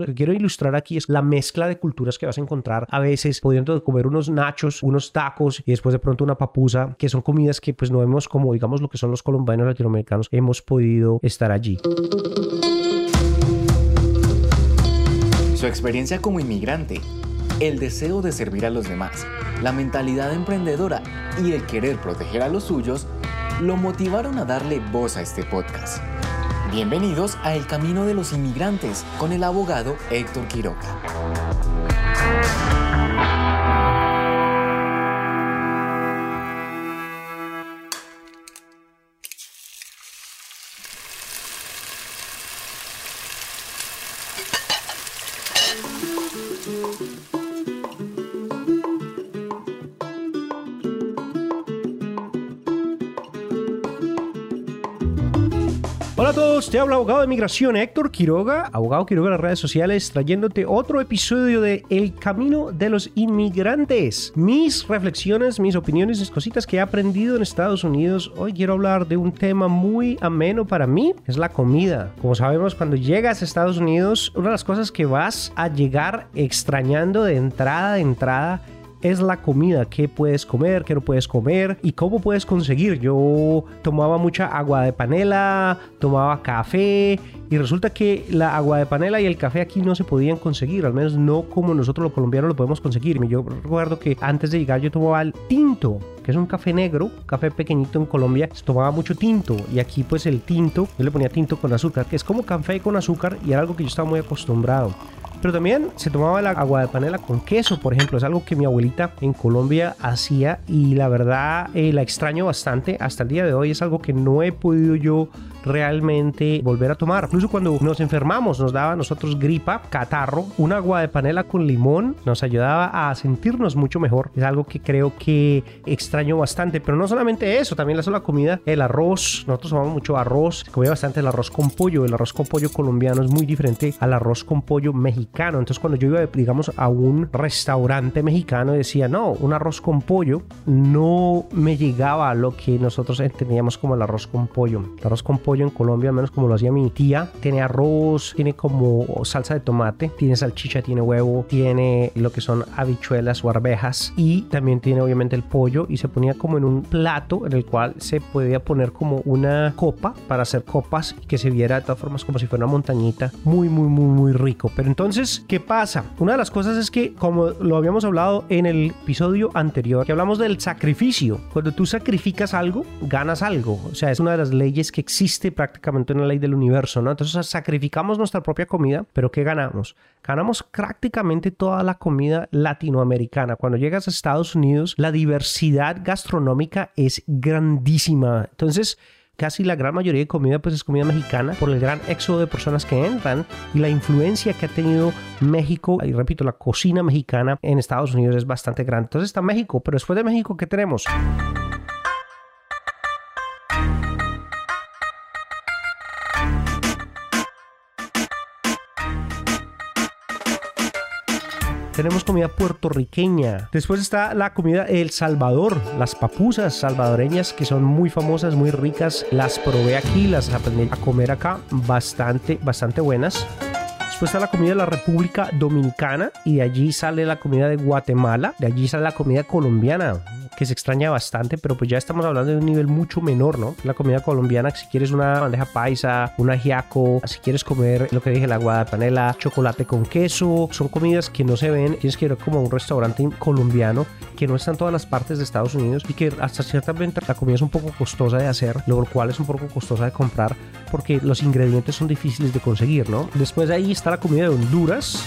lo que quiero ilustrar aquí es la mezcla de culturas que vas a encontrar a veces pudiendo comer unos nachos, unos tacos y después de pronto una papusa, que son comidas que pues no vemos como digamos lo que son los colombianos latinoamericanos, hemos podido estar allí. Su experiencia como inmigrante, el deseo de servir a los demás, la mentalidad emprendedora y el querer proteger a los suyos lo motivaron a darle voz a este podcast. Bienvenidos a El Camino de los Inmigrantes con el abogado Héctor Quiroga. Te habla abogado de migración Héctor Quiroga, abogado Quiroga en las redes sociales, trayéndote otro episodio de El Camino de los Inmigrantes. Mis reflexiones, mis opiniones, mis cositas que he aprendido en Estados Unidos. Hoy quiero hablar de un tema muy ameno para mí, es la comida. Como sabemos, cuando llegas a Estados Unidos, una de las cosas que vas a llegar extrañando de entrada de entrada es la comida, qué puedes comer, qué no puedes comer y cómo puedes conseguir. Yo tomaba mucha agua de panela, tomaba café y resulta que la agua de panela y el café aquí no se podían conseguir, al menos no como nosotros los colombianos lo podemos conseguir. Yo recuerdo que antes de llegar yo tomaba el tinto, que es un café negro, café pequeñito en Colombia, se tomaba mucho tinto y aquí pues el tinto, yo le ponía tinto con azúcar, que es como café con azúcar y era algo que yo estaba muy acostumbrado. Pero también se tomaba el agua de panela con queso, por ejemplo. Es algo que mi abuelita en Colombia hacía y la verdad eh, la extraño bastante. Hasta el día de hoy es algo que no he podido yo realmente volver a tomar. Incluso cuando nos enfermamos, nos daba a nosotros gripa, catarro, un agua de panela con limón nos ayudaba a sentirnos mucho mejor. Es algo que creo que extraño bastante. Pero no solamente eso, también la sola comida, el arroz. Nosotros tomamos mucho arroz, comía bastante el arroz con pollo. El arroz con pollo colombiano es muy diferente al arroz con pollo mexicano. Entonces cuando yo iba, digamos, a un restaurante mexicano decía, no, un arroz con pollo no me llegaba a lo que nosotros entendíamos como el arroz con pollo. El arroz con pollo pollo en Colombia, al menos como lo hacía mi tía. Tiene arroz, tiene como salsa de tomate, tiene salchicha, tiene huevo, tiene lo que son habichuelas o arvejas y también tiene obviamente el pollo y se ponía como en un plato en el cual se podía poner como una copa para hacer copas que se viera de todas formas como si fuera una montañita. Muy, muy, muy, muy rico. Pero entonces, ¿qué pasa? Una de las cosas es que, como lo habíamos hablado en el episodio anterior, que hablamos del sacrificio. Cuando tú sacrificas algo, ganas algo. O sea, es una de las leyes que existe prácticamente una ley del universo, ¿no? Entonces sacrificamos nuestra propia comida, pero ¿qué ganamos? Ganamos prácticamente toda la comida latinoamericana. Cuando llegas a Estados Unidos, la diversidad gastronómica es grandísima. Entonces, casi la gran mayoría de comida pues es comida mexicana por el gran éxodo de personas que entran y la influencia que ha tenido México y repito la cocina mexicana en Estados Unidos es bastante grande entonces está México pero después de México ¿qué tenemos? Tenemos comida puertorriqueña. Después está la comida El Salvador, las papusas salvadoreñas que son muy famosas, muy ricas. Las probé aquí, las aprendí a comer acá, bastante, bastante buenas. Después está la comida de la República Dominicana y de allí sale la comida de Guatemala, de allí sale la comida colombiana que se extraña bastante, pero pues ya estamos hablando de un nivel mucho menor, ¿no? La comida colombiana, si quieres una bandeja paisa, un ajiaco, si quieres comer lo que dije, la de panela, chocolate con queso, son comidas que no se ven, tienes que ir como a un restaurante colombiano que no está en todas las partes de Estados Unidos y que hasta ciertamente la comida es un poco costosa de hacer, lo cual es un poco costosa de comprar porque los ingredientes son difíciles de conseguir, ¿no? Después de ahí está la comida de Honduras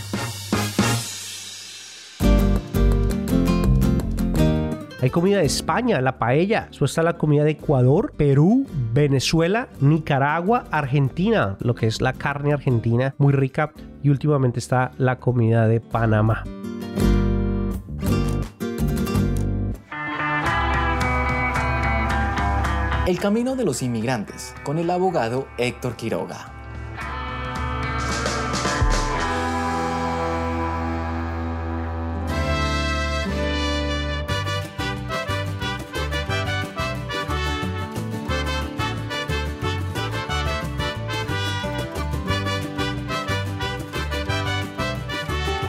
Hay comida de España, la paella. Después está la comida de Ecuador, Perú, Venezuela, Nicaragua, Argentina, lo que es la carne argentina, muy rica. Y últimamente está la comida de Panamá. El camino de los inmigrantes con el abogado Héctor Quiroga.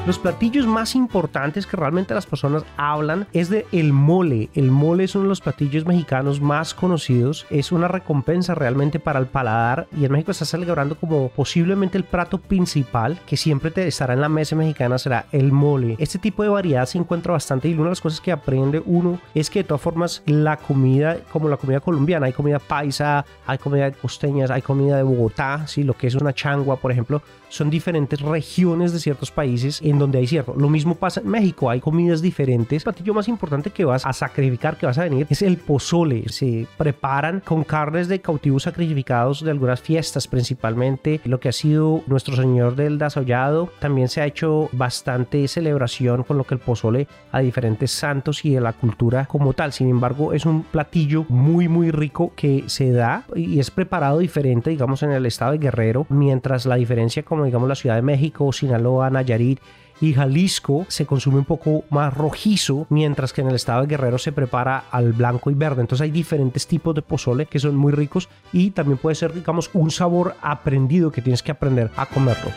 Los platillos más importantes que realmente las personas hablan es de el mole. El mole es uno de los platillos mexicanos más conocidos. Es una recompensa realmente para el paladar y en México está celebrando como posiblemente el plato principal que siempre te estará en la mesa mexicana será el mole. Este tipo de variedad se encuentra bastante y una de las cosas que aprende uno es que de todas formas la comida, como la comida colombiana, hay comida paisa, hay comida costeñas, hay comida de Bogotá, ¿sí? lo que es una changua, por ejemplo, son diferentes regiones de ciertos países donde hay cierto. Lo mismo pasa en México, hay comidas diferentes. El platillo más importante que vas a sacrificar, que vas a venir, es el pozole. Se preparan con carnes de cautivos sacrificados de algunas fiestas, principalmente lo que ha sido nuestro Señor del Desollado. También se ha hecho bastante celebración con lo que el pozole a diferentes santos y de la cultura como tal. Sin embargo, es un platillo muy, muy rico que se da y es preparado diferente, digamos, en el estado de Guerrero, mientras la diferencia como digamos la Ciudad de México, Sinaloa, Nayarit y Jalisco se consume un poco más rojizo, mientras que en el estado de Guerrero se prepara al blanco y verde. Entonces hay diferentes tipos de pozole que son muy ricos y también puede ser, digamos, un sabor aprendido que tienes que aprender a comerlo.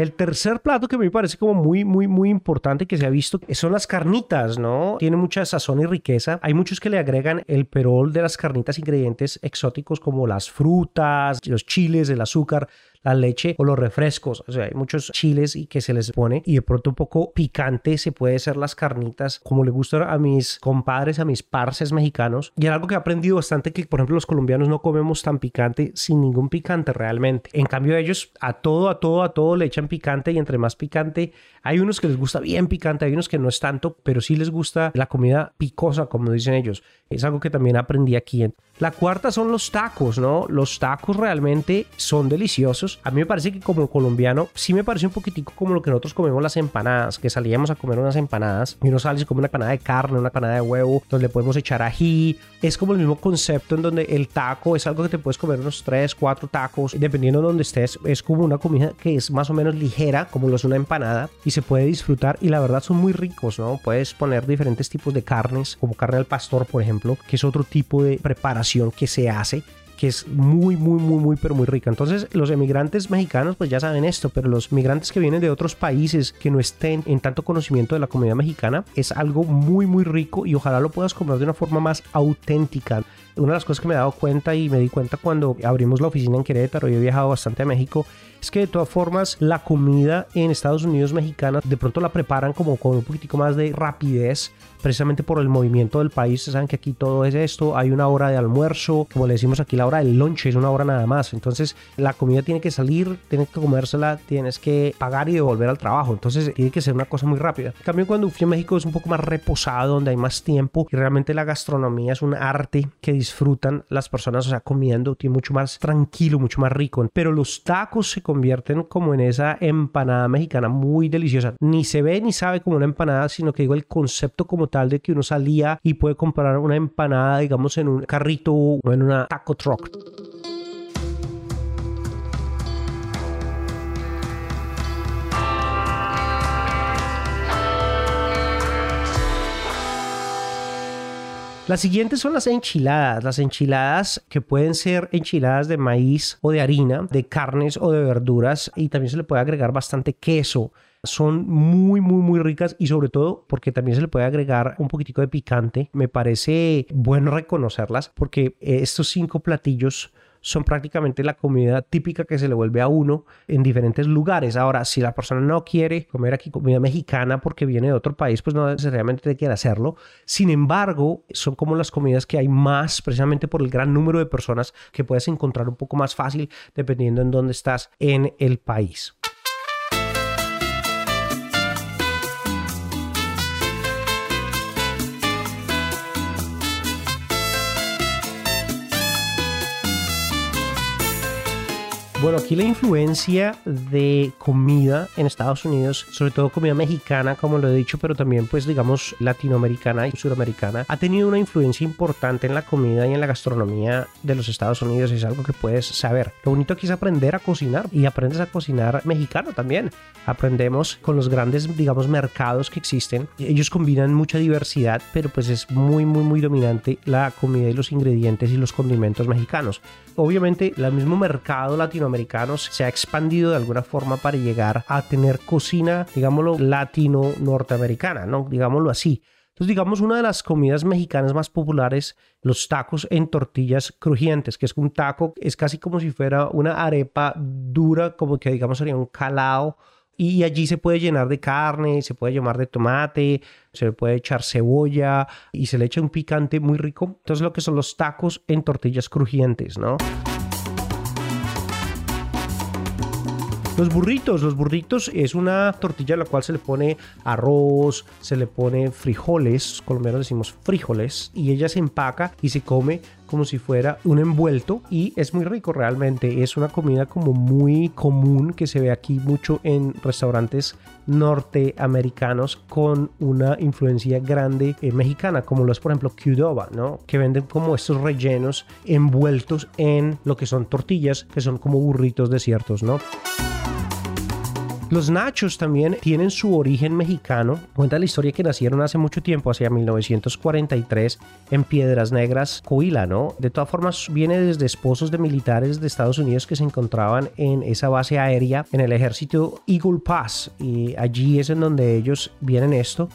El tercer plato que me parece como muy, muy, muy importante que se ha visto son las carnitas, ¿no? Tiene mucha sazón y riqueza. Hay muchos que le agregan el perol de las carnitas, ingredientes exóticos como las frutas, los chiles, el azúcar la leche o los refrescos. O sea, hay muchos chiles y que se les pone y de pronto un poco picante se puede ser las carnitas como le gustan a mis compadres, a mis parces mexicanos. Y algo que he aprendido bastante que, por ejemplo, los colombianos no comemos tan picante sin ningún picante realmente. En cambio, ellos a todo, a todo, a todo le echan picante y entre más picante, hay unos que les gusta bien picante, hay unos que no es tanto, pero sí les gusta la comida picosa, como dicen ellos. Es algo que también aprendí aquí. La cuarta son los tacos, ¿no? Los tacos realmente son deliciosos. A mí me parece que como colombiano sí me parece un poquitico como lo que nosotros comemos las empanadas, que salíamos a comer unas empanadas y uno sale y come una empanada de carne, una empanada de huevo, donde podemos echar ají. Es como el mismo concepto en donde el taco es algo que te puedes comer unos 3, 4 tacos, dependiendo de donde estés. Es como una comida que es más o menos ligera, como lo es una empanada, y se puede disfrutar y la verdad son muy ricos, ¿no? Puedes poner diferentes tipos de carnes, como carne al pastor, por ejemplo que es otro tipo de preparación que se hace que es muy, muy, muy, muy, pero muy rica. Entonces, los emigrantes mexicanos, pues ya saben esto, pero los migrantes que vienen de otros países que no estén en tanto conocimiento de la comida mexicana, es algo muy, muy rico y ojalá lo puedas comer de una forma más auténtica. Una de las cosas que me he dado cuenta y me di cuenta cuando abrimos la oficina en Querétaro y he viajado bastante a México es que de todas formas la comida en Estados Unidos mexicana de pronto la preparan como con un poquitico más de rapidez precisamente por el movimiento del país. Saben que aquí todo es esto, hay una hora de almuerzo, como le decimos aquí la hora del lunch es una hora nada más. Entonces la comida tiene que salir, tienes que comérsela, tienes que pagar y devolver al trabajo. Entonces tiene que ser una cosa muy rápida. En cambio cuando fui a México es un poco más reposado, donde hay más tiempo y realmente la gastronomía es un arte que disfrutan las personas, o sea, comiendo, tiene mucho más tranquilo, mucho más rico. Pero los tacos se convierten como en esa empanada mexicana muy deliciosa. Ni se ve ni sabe como una empanada, sino que digo el concepto como tal de que uno salía y puede comprar una empanada, digamos, en un carrito o en una taco truck. Las siguientes son las enchiladas. Las enchiladas que pueden ser enchiladas de maíz o de harina, de carnes o de verduras y también se le puede agregar bastante queso son muy, muy, muy ricas y sobre todo porque también se le puede agregar un poquitico de picante. Me parece bueno reconocerlas porque estos cinco platillos son prácticamente la comida típica que se le vuelve a uno en diferentes lugares. Ahora, si la persona no quiere comer aquí comida mexicana porque viene de otro país, pues no necesariamente quiere hacerlo. Sin embargo, son como las comidas que hay más precisamente por el gran número de personas que puedes encontrar un poco más fácil dependiendo en dónde estás en el país. Bueno, aquí la influencia de comida en Estados Unidos, sobre todo comida mexicana, como lo he dicho, pero también pues digamos latinoamericana y suramericana, ha tenido una influencia importante en la comida y en la gastronomía de los Estados Unidos. Es algo que puedes saber. Lo bonito aquí es aprender a cocinar y aprendes a cocinar mexicano también. Aprendemos con los grandes, digamos, mercados que existen. Ellos combinan mucha diversidad, pero pues es muy, muy, muy dominante la comida y los ingredientes y los condimentos mexicanos. Obviamente, el mismo mercado latinoamericano latinoamericanos se ha expandido de alguna forma para llegar a tener cocina, digámoslo, latino-norteamericana, ¿no? Digámoslo así. Entonces, digamos, una de las comidas mexicanas más populares, los tacos en tortillas crujientes, que es un taco, es casi como si fuera una arepa dura, como que digamos sería un calao y allí se puede llenar de carne, se puede llamar de tomate, se le puede echar cebolla y se le echa un picante muy rico. Entonces lo que son los tacos en tortillas crujientes, ¿no? Los burritos, los burritos es una tortilla a la cual se le pone arroz, se le pone frijoles, colombianos decimos frijoles, y ella se empaca y se come como si fuera un envuelto y es muy rico realmente. Es una comida como muy común que se ve aquí mucho en restaurantes norteamericanos con una influencia grande eh, mexicana, como lo es por ejemplo Qdoba, ¿no? Que venden como estos rellenos envueltos en lo que son tortillas, que son como burritos desiertos, ¿no? Los nachos también tienen su origen mexicano. Cuenta la historia que nacieron hace mucho tiempo, hacia 1943, en Piedras Negras, Coahuila, ¿no? De todas formas, viene desde esposos de militares de Estados Unidos que se encontraban en esa base aérea en el ejército Eagle Pass. Y allí es en donde ellos vienen esto.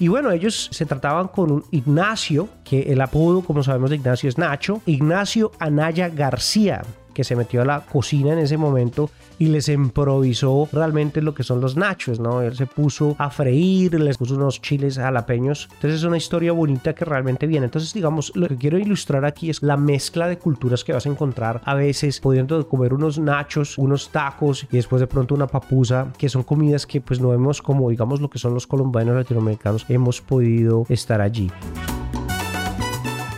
Y bueno, ellos se trataban con un Ignacio, que el apodo, como sabemos, de Ignacio es Nacho, Ignacio Anaya García, que se metió a la cocina en ese momento y les improvisó realmente lo que son los nachos, ¿no? Él se puso a freír, les puso unos chiles jalapeños. Entonces es una historia bonita que realmente viene. Entonces, digamos, lo que quiero ilustrar aquí es la mezcla de culturas que vas a encontrar a veces pudiendo comer unos nachos, unos tacos y después de pronto una papusa, que son comidas que pues no vemos como, digamos, lo que son los colombianos latinoamericanos, hemos podido estar allí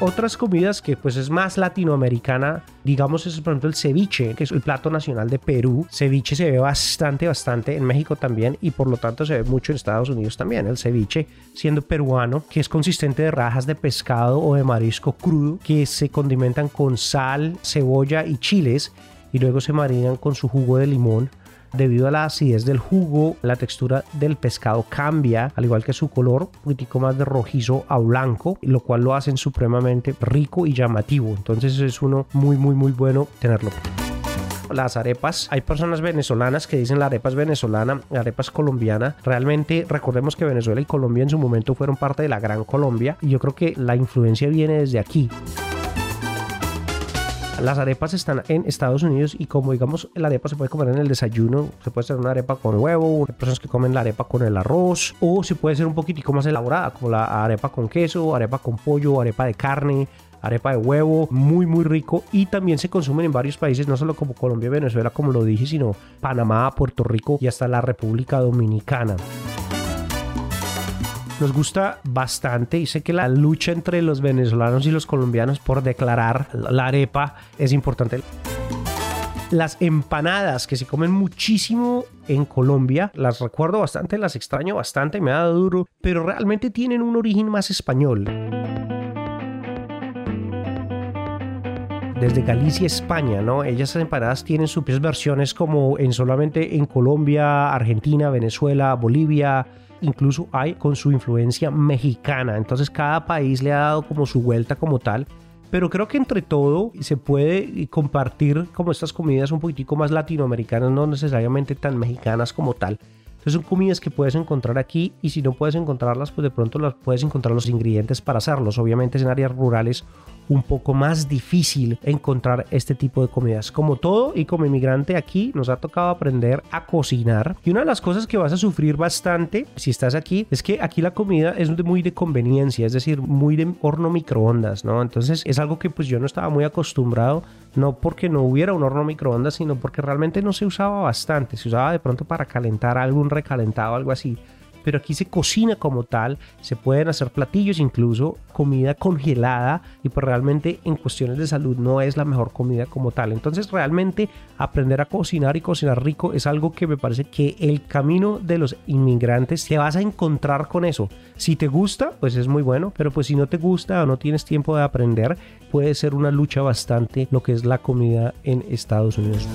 otras comidas que pues es más latinoamericana, digamos es por ejemplo el ceviche, que es el plato nacional de Perú. Ceviche se ve bastante, bastante en México también y por lo tanto se ve mucho en Estados Unidos también. El ceviche siendo peruano, que es consistente de rajas de pescado o de marisco crudo que se condimentan con sal, cebolla y chiles y luego se marinan con su jugo de limón Debido a la acidez del jugo, la textura del pescado cambia, al igual que su color, un poquitico más de rojizo a blanco, lo cual lo hacen supremamente rico y llamativo. Entonces es uno muy, muy, muy bueno tenerlo las arepas. Hay personas venezolanas que dicen la arepa venezolana, la arepa colombiana. Realmente recordemos que Venezuela y Colombia en su momento fueron parte de la Gran Colombia y yo creo que la influencia viene desde aquí. Las arepas están en Estados Unidos y como digamos la arepa se puede comer en el desayuno, se puede hacer una arepa con huevo, hay personas que comen la arepa con el arroz o se puede ser un poquitico más elaborada como la arepa con queso, arepa con pollo, arepa de carne, arepa de huevo, muy muy rico y también se consumen en varios países, no solo como Colombia y Venezuela como lo dije, sino Panamá, Puerto Rico y hasta la República Dominicana nos gusta bastante y sé que la lucha entre los venezolanos y los colombianos por declarar la arepa es importante. Las empanadas que se comen muchísimo en Colombia, las recuerdo bastante, las extraño bastante, me ha dado duro, pero realmente tienen un origen más español. desde Galicia, España, ¿no? Ellas empanadas tienen sus versiones como en solamente en Colombia, Argentina, Venezuela, Bolivia, incluso hay con su influencia mexicana. Entonces cada país le ha dado como su vuelta como tal. Pero creo que entre todo se puede compartir como estas comidas un poquitico más latinoamericanas, no necesariamente tan mexicanas como tal. Entonces son comidas que puedes encontrar aquí y si no puedes encontrarlas, pues de pronto las puedes encontrar los ingredientes para hacerlos. Obviamente es en áreas rurales un poco más difícil encontrar este tipo de comidas. Como todo y como inmigrante aquí nos ha tocado aprender a cocinar. Y una de las cosas que vas a sufrir bastante si estás aquí es que aquí la comida es muy de conveniencia, es decir, muy de horno microondas, ¿no? Entonces es algo que pues yo no estaba muy acostumbrado, no porque no hubiera un horno microondas, sino porque realmente no se usaba bastante, se usaba de pronto para calentar algún recalentado, algo así pero aquí se cocina como tal, se pueden hacer platillos, incluso comida congelada y pues realmente en cuestiones de salud no es la mejor comida como tal. Entonces realmente aprender a cocinar y cocinar rico es algo que me parece que el camino de los inmigrantes te vas a encontrar con eso. Si te gusta, pues es muy bueno, pero pues si no te gusta o no tienes tiempo de aprender, puede ser una lucha bastante lo que es la comida en Estados Unidos.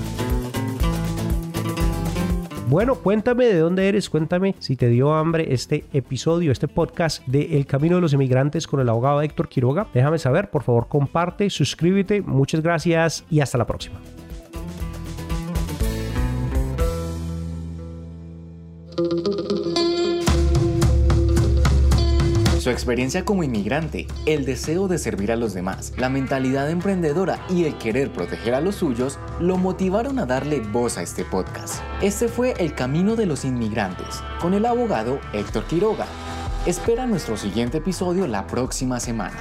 Bueno, cuéntame de dónde eres, cuéntame si te dio hambre este episodio, este podcast de El Camino de los Inmigrantes con el abogado Héctor Quiroga. Déjame saber, por favor, comparte, suscríbete. Muchas gracias y hasta la próxima. Su experiencia como inmigrante, el deseo de servir a los demás, la mentalidad emprendedora y el querer proteger a los suyos lo motivaron a darle voz a este podcast. Este fue El Camino de los Inmigrantes, con el abogado Héctor Quiroga. Espera nuestro siguiente episodio la próxima semana.